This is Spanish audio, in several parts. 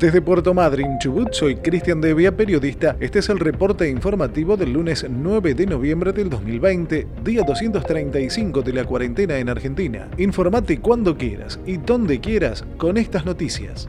Desde Puerto Madryn, Chubut, soy Cristian Devia, periodista. Este es el reporte informativo del lunes 9 de noviembre del 2020, día 235 de la cuarentena en Argentina. Informate cuando quieras y donde quieras con estas noticias.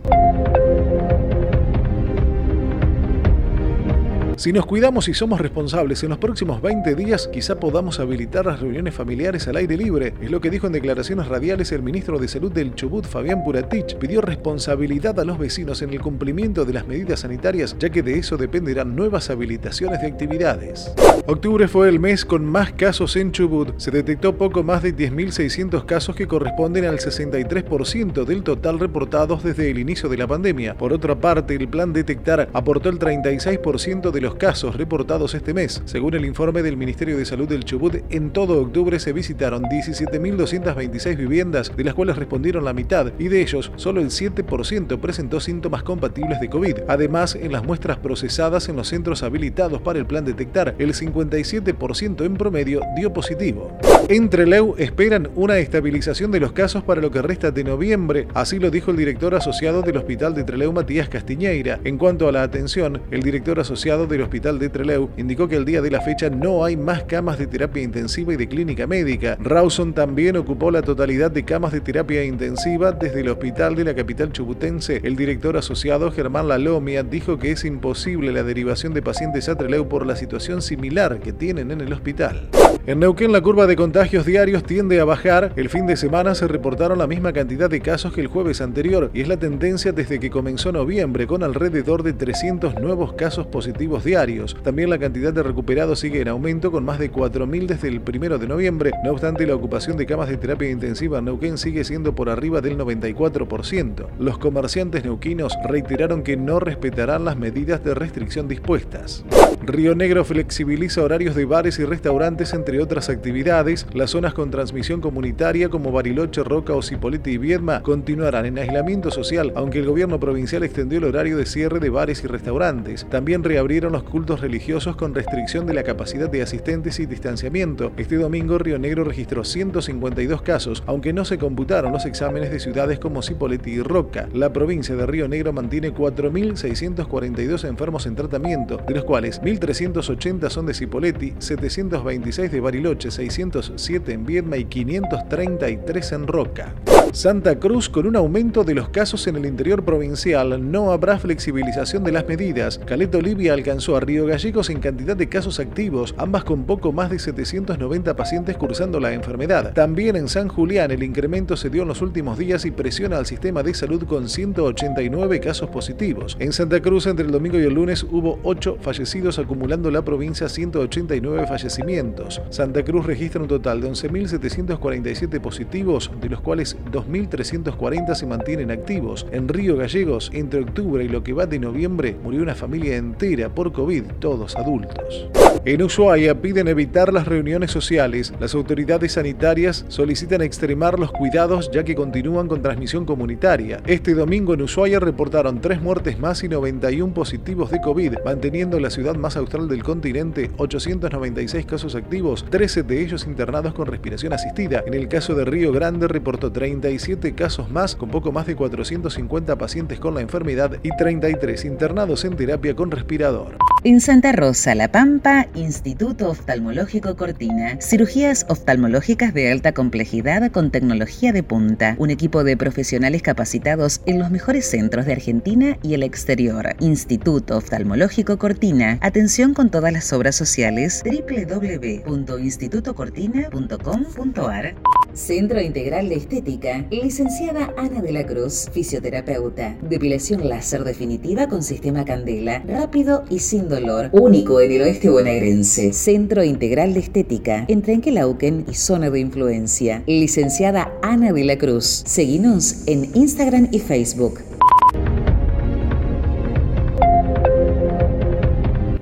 Si nos cuidamos y somos responsables, en los próximos 20 días quizá podamos habilitar las reuniones familiares al aire libre. Es lo que dijo en declaraciones radiales el ministro de Salud del Chubut, Fabián Puratich. Pidió responsabilidad a los vecinos en el cumplimiento de las medidas sanitarias, ya que de eso dependerán nuevas habilitaciones de actividades. Octubre fue el mes con más casos en Chubut. Se detectó poco más de 10.600 casos que corresponden al 63% del total reportados desde el inicio de la pandemia. Por otra parte, el plan Detectar aportó el 36% de los casos reportados este mes. Según el informe del Ministerio de Salud del Chubut, en todo octubre se visitaron 17.226 viviendas, de las cuales respondieron la mitad, y de ellos solo el 7% presentó síntomas compatibles de COVID. Además, en las muestras procesadas en los centros habilitados para el plan detectar, el 57% en promedio dio positivo. En Treleu esperan una estabilización de los casos para lo que resta de noviembre, así lo dijo el director asociado del Hospital de Treleu, Matías Castiñeira. En cuanto a la atención, el director asociado del Hospital de Treleu indicó que al día de la fecha no hay más camas de terapia intensiva y de clínica médica. Rawson también ocupó la totalidad de camas de terapia intensiva desde el hospital de la capital chubutense. El director asociado Germán Lalomia dijo que es imposible la derivación de pacientes a Treleu por la situación similar que tienen en el hospital. En Neuquén la curva de contagios diarios tiende a bajar. El fin de semana se reportaron la misma cantidad de casos que el jueves anterior y es la tendencia desde que comenzó noviembre con alrededor de 300 nuevos casos positivos diarios. También la cantidad de recuperados sigue en aumento con más de 4.000 desde el primero de noviembre. No obstante, la ocupación de camas de terapia intensiva en Neuquén sigue siendo por arriba del 94%. Los comerciantes neuquinos reiteraron que no respetarán las medidas de restricción dispuestas. Río Negro flexibiliza horarios de bares y restaurantes entre otras actividades, las zonas con transmisión comunitaria como Bariloche, Roca, Ocipolete y Viedma continuarán en aislamiento social, aunque el gobierno provincial extendió el horario de cierre de bares y restaurantes. También reabrieron los cultos religiosos con restricción de la capacidad de asistentes y distanciamiento. Este domingo Río Negro registró 152 casos, aunque no se computaron los exámenes de ciudades como Cipolletti y Roca. La provincia de Río Negro mantiene 4.642 enfermos en tratamiento, de los cuales 1.380 son de Cipolletti, 726 de Bariloche, 607 en Viedma y 533 en Roca. Santa Cruz con un aumento de los casos en el interior provincial. No habrá flexibilización de las medidas. Caleta Olivia alcanzó a Río Gallegos en cantidad de casos activos, ambas con poco más de 790 pacientes cursando la enfermedad. También en San Julián el incremento se dio en los últimos días y presiona al sistema de salud con 189 casos positivos. En Santa Cruz entre el domingo y el lunes hubo 8 fallecidos acumulando la provincia 189 fallecimientos. Santa Cruz registra un total de 11.747 positivos, de los cuales 2.340 se mantienen activos. En Río Gallegos, entre octubre y lo que va de noviembre, murió una familia entera por COVID, todos adultos. En Ushuaia piden evitar las reuniones sociales. Las autoridades sanitarias solicitan extremar los cuidados ya que continúan con transmisión comunitaria. Este domingo en Ushuaia reportaron tres muertes más y 91 positivos de COVID, manteniendo la ciudad más austral del continente 896 casos activos, 13 de ellos internados con respiración asistida. En el caso de Río Grande reportó 37 casos más, con poco más de 450 pacientes con la enfermedad y 33 internados en terapia con respirador. En Santa Rosa, La Pampa, Instituto Oftalmológico Cortina. Cirugías oftalmológicas de alta complejidad con tecnología de punta. Un equipo de profesionales capacitados en los mejores centros de Argentina y el exterior. Instituto Oftalmológico Cortina. Atención con todas las obras sociales. www.institutocortina.com.ar Centro Integral de Estética. Licenciada Ana de la Cruz, fisioterapeuta. Depilación láser definitiva con sistema Candela. Rápido y sin dolor. Único en el oeste bonaerense. Centro Integral de Estética. En Trenquelauquen y zona de influencia. Licenciada Ana de la Cruz. Seguinos en Instagram y Facebook.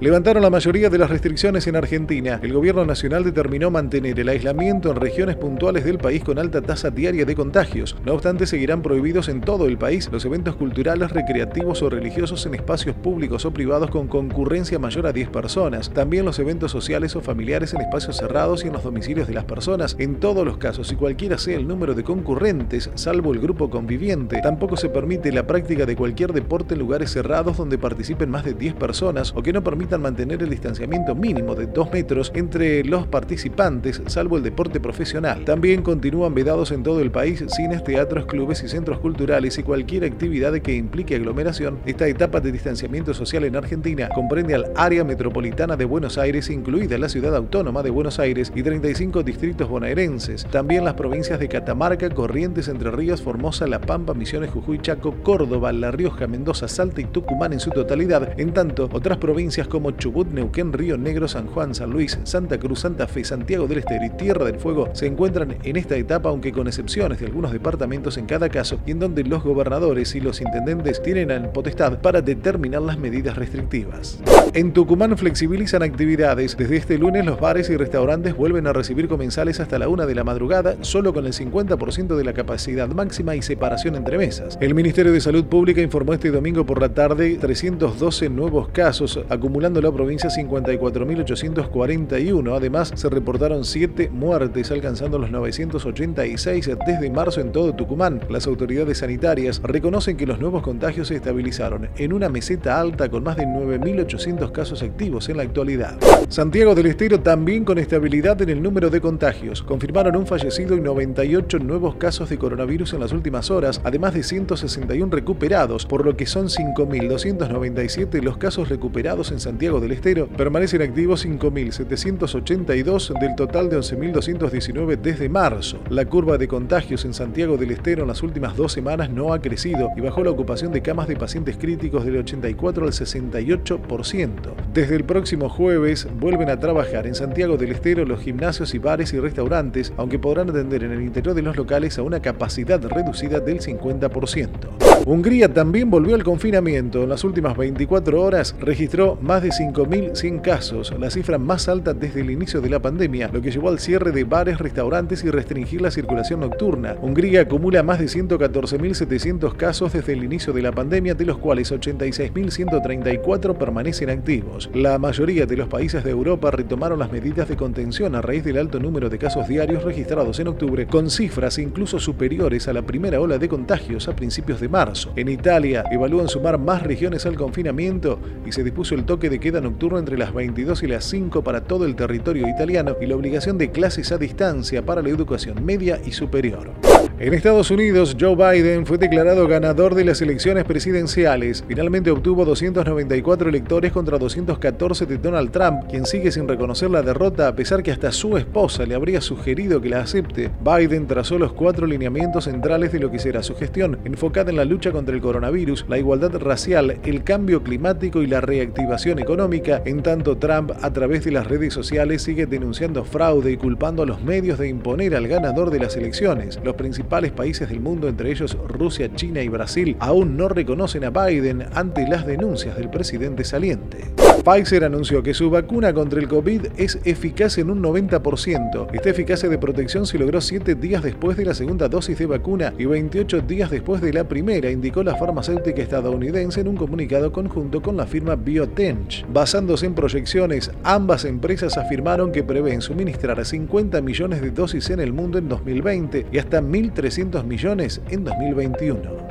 Levantaron la mayoría de las restricciones en Argentina. El gobierno nacional determinó mantener el aislamiento en regiones puntuales del país con alta tasa diaria de contagios. No obstante, seguirán prohibidos en todo el país los eventos culturales, recreativos o religiosos en espacios públicos o privados con concurrencia mayor a 10 personas. También los eventos sociales o familiares en espacios cerrados y en los domicilios de las personas, en todos los casos y cualquiera sea el número de concurrentes, salvo el grupo conviviente. Tampoco se permite la práctica de cualquier deporte en lugares cerrados donde participen más de 10 personas o que no permitan mantener el distanciamiento mínimo de 2 metros entre los participantes, salvo el deporte profesional. También continúan vedados en todo el país cines, teatros, clubes y centros culturales y cualquier actividad que implique aglomeración. Esta etapa de distanciamiento social en Argentina comprende al área metropolitana de Buenos Aires, incluida la ciudad autónoma de Buenos Aires y 35 distritos bonaerenses. También las provincias de Catamarca, Corrientes, Entre Ríos, Formosa, La Pampa, Misiones, Jujuy, Chaco, Córdoba, La Rioja, Mendoza, Salta y Tucumán en su totalidad. En tanto, otras provincias como Chubut, Neuquén, Río Negro, San Juan, San Luis, Santa Cruz, Santa Fe, Santiago del Estero y Tierra del Fuego se encuentran en esta etapa, aunque con excepciones de algunos departamentos en cada caso, y en donde los gobernadores y los intendentes tienen la potestad para determinar las medidas restrictivas. En Tucumán flexibilizan actividades. Desde este lunes los bares y restaurantes vuelven a recibir comensales hasta la una de la madrugada, solo con el 50% de la capacidad máxima y separación entre mesas. El Ministerio de Salud Pública informó este domingo por la tarde 312 nuevos casos, acumulando la provincia 54.841. Además, se reportaron 7 muertes, alcanzando los 986 desde marzo en todo Tucumán. Las autoridades sanitarias reconocen que los nuevos contagios se estabilizaron en una meseta alta con más de 9.800 casos activos en la actualidad. Santiago del Estero también con estabilidad en el número de contagios. Confirmaron un fallecido y 98 nuevos casos de coronavirus en las últimas horas, además de 161 recuperados, por lo que son 5.297 los casos recuperados en Santiago del Estero. Permanecen activos 5.782 del total de 11.219 desde marzo. La curva de contagios en Santiago del Estero en las últimas dos semanas no ha crecido y bajó la ocupación de camas de pacientes críticos del 84 al 68%. Desde el próximo jueves vuelven a trabajar en Santiago del Estero los gimnasios y bares y restaurantes, aunque podrán atender en el interior de los locales a una capacidad reducida del 50%. Hungría también volvió al confinamiento. En las últimas 24 horas registró más de 5.100 casos, la cifra más alta desde el inicio de la pandemia, lo que llevó al cierre de bares, restaurantes y restringir la circulación nocturna. Hungría acumula más de 114.700 casos desde el inicio de la pandemia, de los cuales 86.134 permanecen activos. La mayoría de los países de Europa retomaron las medidas de contención a raíz del alto número de casos diarios registrados en octubre, con cifras incluso superiores a la primera ola de contagios a principios de marzo. En Italia evalúan sumar más regiones al confinamiento y se dispuso el toque de queda nocturno entre las 22 y las 5 para todo el territorio italiano y la obligación de clases a distancia para la educación media y superior. En Estados Unidos, Joe Biden fue declarado ganador de las elecciones presidenciales. Finalmente obtuvo 294 electores contra 214 de Donald Trump, quien sigue sin reconocer la derrota a pesar que hasta su esposa le habría sugerido que la acepte. Biden trazó los cuatro lineamientos centrales de lo que será su gestión, enfocada en la lucha contra el coronavirus, la igualdad racial, el cambio climático y la reactivación económica, en tanto Trump a través de las redes sociales sigue denunciando fraude y culpando a los medios de imponer al ganador de las elecciones. Los principales países del mundo, entre ellos Rusia, China y Brasil, aún no reconocen a Biden ante las denuncias del presidente saliente. Pfizer anunció que su vacuna contra el COVID es eficaz en un 90%. Esta eficacia de protección se logró 7 días después de la segunda dosis de vacuna y 28 días después de la primera, indicó la farmacéutica estadounidense en un comunicado conjunto con la firma BioTench. Basándose en proyecciones, ambas empresas afirmaron que prevén suministrar 50 millones de dosis en el mundo en 2020 y hasta 1.300 millones en 2021.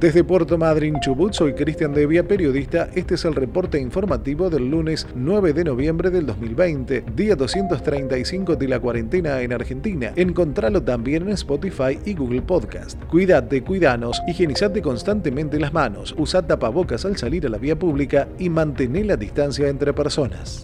Desde Puerto Madryn, Chubut, soy Cristian Devia, periodista. Este es el reporte informativo del lunes 9 de noviembre del 2020, día 235 de la cuarentena en Argentina. Encontralo también en Spotify y Google Podcast. Cuídate, cuidanos, higienizate constantemente las manos, usa tapabocas al salir a la vía pública y mantén la distancia entre personas.